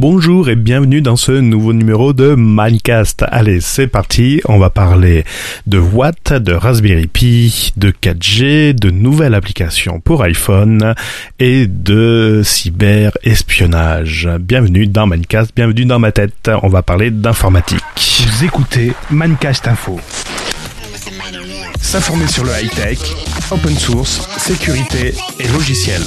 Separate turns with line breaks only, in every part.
Bonjour et bienvenue dans ce nouveau numéro de Minecast. Allez, c'est parti, on va parler de Watt, de Raspberry Pi, de 4G, de nouvelles applications pour iPhone et de cyber-espionnage. Bienvenue dans Minecast, bienvenue dans ma tête, on va parler d'informatique.
Écoutez Minecast Info. S'informer sur le high-tech, open source, sécurité et logiciel.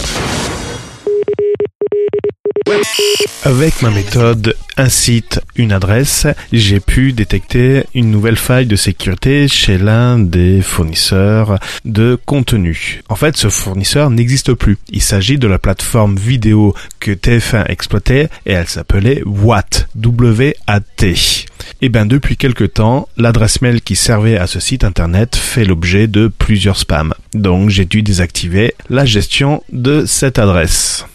Avec ma méthode un site, une adresse, j'ai pu détecter une nouvelle faille de sécurité chez l'un des fournisseurs de contenu. En fait, ce fournisseur n'existe plus. Il s'agit de la plateforme vidéo que TF1 exploitait et elle s'appelait Watt, W-A-T. Et bien depuis quelque temps, l'adresse mail qui servait à ce site internet fait l'objet de plusieurs spams. Donc j'ai dû désactiver la gestion de cette adresse.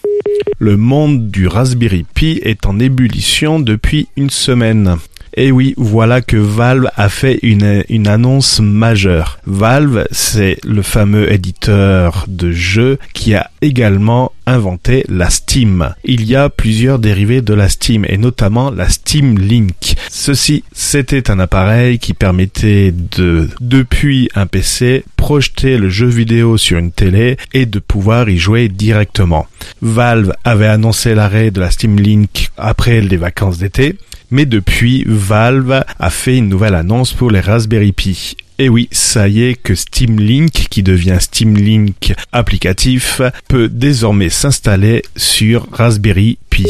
Le monde du Raspberry Pi est en ébullition depuis une semaine. Et oui, voilà que Valve a fait une, une annonce majeure. Valve, c'est le fameux éditeur de jeux qui a également inventé la Steam. Il y a plusieurs dérivés de la Steam et notamment la Steam Link. Ceci, c'était un appareil qui permettait de, depuis un PC, projeter le jeu vidéo sur une télé et de pouvoir y jouer directement. Valve avait annoncé l'arrêt de la Steam Link après les vacances d'été mais depuis, Valve a fait une nouvelle annonce pour les Raspberry Pi. Et oui, ça y est que Steam Link, qui devient Steam Link applicatif, peut désormais s'installer sur Raspberry Pi.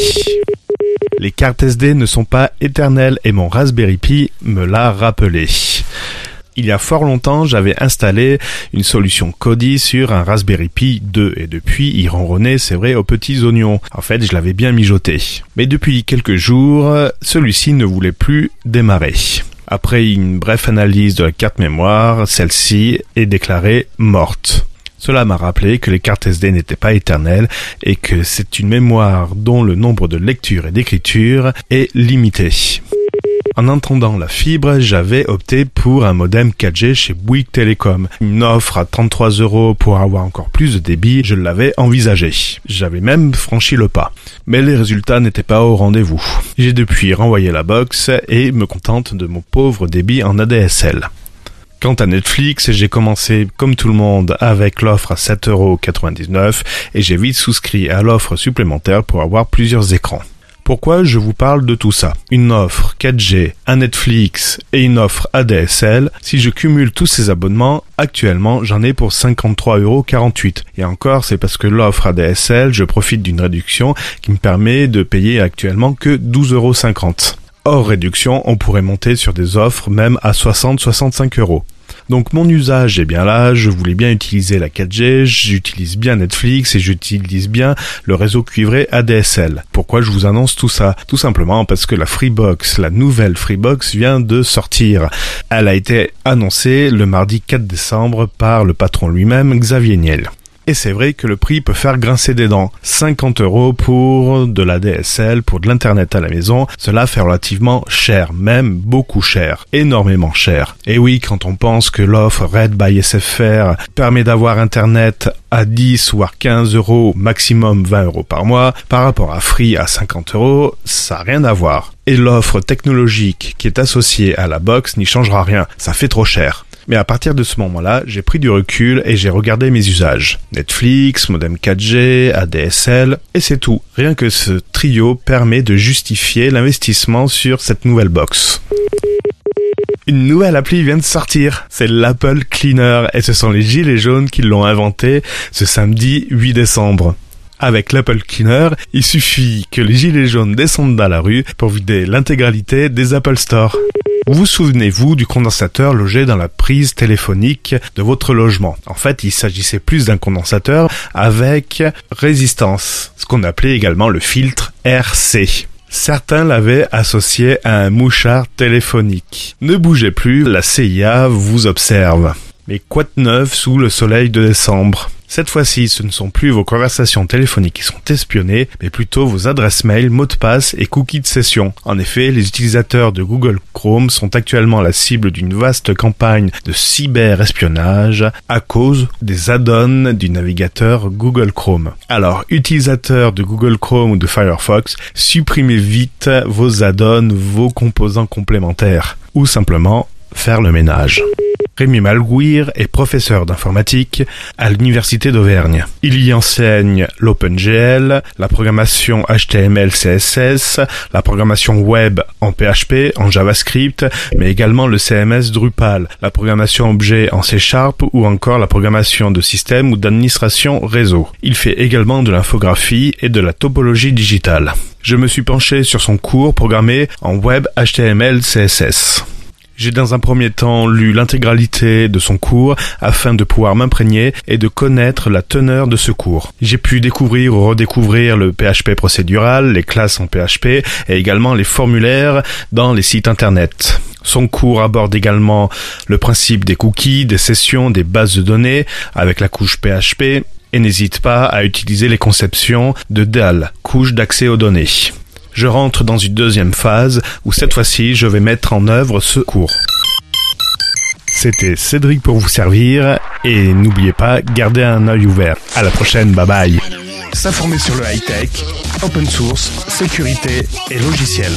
Les cartes SD ne sont pas éternelles et mon Raspberry Pi me l'a rappelé. Il y a fort longtemps, j'avais installé une solution Kodi sur un Raspberry Pi 2 et depuis, il ronronnait, c'est vrai, aux petits oignons. En fait, je l'avais bien mijoté. Mais depuis quelques jours, celui-ci ne voulait plus démarrer. Après une brève analyse de la carte mémoire, celle-ci est déclarée morte. Cela m'a rappelé que les cartes SD n'étaient pas éternelles et que c'est une mémoire dont le nombre de lectures et d'écritures est limité. En entendant la fibre, j'avais opté pour un modem 4G chez Bouygues Telecom. Une offre à 33 euros pour avoir encore plus de débit, je l'avais envisagé. J'avais même franchi le pas. Mais les résultats n'étaient pas au rendez-vous. J'ai depuis renvoyé la box et me contente de mon pauvre débit en ADSL. Quant à Netflix, j'ai commencé comme tout le monde avec l'offre à 7,99€ et j'ai vite souscrit à l'offre supplémentaire pour avoir plusieurs écrans. Pourquoi je vous parle de tout ça? Une offre 4G, un Netflix et une offre ADSL, si je cumule tous ces abonnements, actuellement j'en ai pour 53,48€. Et encore, c'est parce que l'offre ADSL, je profite d'une réduction qui me permet de payer actuellement que 12,50€. Hors réduction, on pourrait monter sur des offres même à 60-65 euros. Donc mon usage est bien là, je voulais bien utiliser la 4G, j'utilise bien Netflix et j'utilise bien le réseau cuivré ADSL. Pourquoi je vous annonce tout ça? Tout simplement parce que la Freebox, la nouvelle Freebox vient de sortir. Elle a été annoncée le mardi 4 décembre par le patron lui-même, Xavier Niel. Et c'est vrai que le prix peut faire grincer des dents. 50 euros pour de la DSL, pour de l'internet à la maison, cela fait relativement cher, même beaucoup cher, énormément cher. Et oui, quand on pense que l'offre Red by SFR permet d'avoir internet à 10 voire 15 euros, maximum 20 euros par mois, par rapport à Free à 50 euros, ça n'a rien à voir. Et l'offre technologique qui est associée à la box n'y changera rien, ça fait trop cher. Mais à partir de ce moment-là, j'ai pris du recul et j'ai regardé mes usages. Netflix, modem 4G, ADSL, et c'est tout. Rien que ce trio permet de justifier l'investissement sur cette nouvelle box. Une nouvelle appli vient de sortir, c'est l'Apple Cleaner, et ce sont les gilets jaunes qui l'ont inventé ce samedi 8 décembre. Avec l'Apple Cleaner, il suffit que les gilets jaunes descendent dans la rue pour vider l'intégralité des Apple Store. Vous souvenez-vous du condensateur logé dans la prise téléphonique de votre logement? En fait, il s'agissait plus d'un condensateur avec résistance, ce qu'on appelait également le filtre RC. Certains l'avaient associé à un mouchard téléphonique. Ne bougez plus, la CIA vous observe. Mais quoi de neuf sous le soleil de décembre? Cette fois-ci, ce ne sont plus vos conversations téléphoniques qui sont espionnées, mais plutôt vos adresses mail, mots de passe et cookies de session. En effet, les utilisateurs de Google Chrome sont actuellement la cible d'une vaste campagne de cyber-espionnage à cause des add-ons du navigateur Google Chrome. Alors, utilisateurs de Google Chrome ou de Firefox, supprimez vite vos add-ons, vos composants complémentaires, ou simplement faire le ménage. Rémi Malguir est professeur d'informatique à l'Université d'Auvergne. Il y enseigne l'OpenGL, la programmation HTML, CSS, la programmation web en PHP, en JavaScript, mais également le CMS Drupal, la programmation objet en C Sharp ou encore la programmation de système ou d'administration réseau. Il fait également de l'infographie et de la topologie digitale. Je me suis penché sur son cours programmé en web HTML, CSS. J'ai dans un premier temps lu l'intégralité de son cours afin de pouvoir m'imprégner et de connaître la teneur de ce cours. J'ai pu découvrir ou redécouvrir le PHP procédural, les classes en PHP et également les formulaires dans les sites internet. Son cours aborde également le principe des cookies, des sessions, des bases de données avec la couche PHP et n'hésite pas à utiliser les conceptions de DAL, couche d'accès aux données je rentre dans une deuxième phase où cette fois-ci je vais mettre en œuvre ce cours. C'était Cédric pour vous servir et n'oubliez pas, gardez un œil ouvert. À la prochaine, bye bye.
S'informer sur le high-tech, open source, sécurité et logiciel.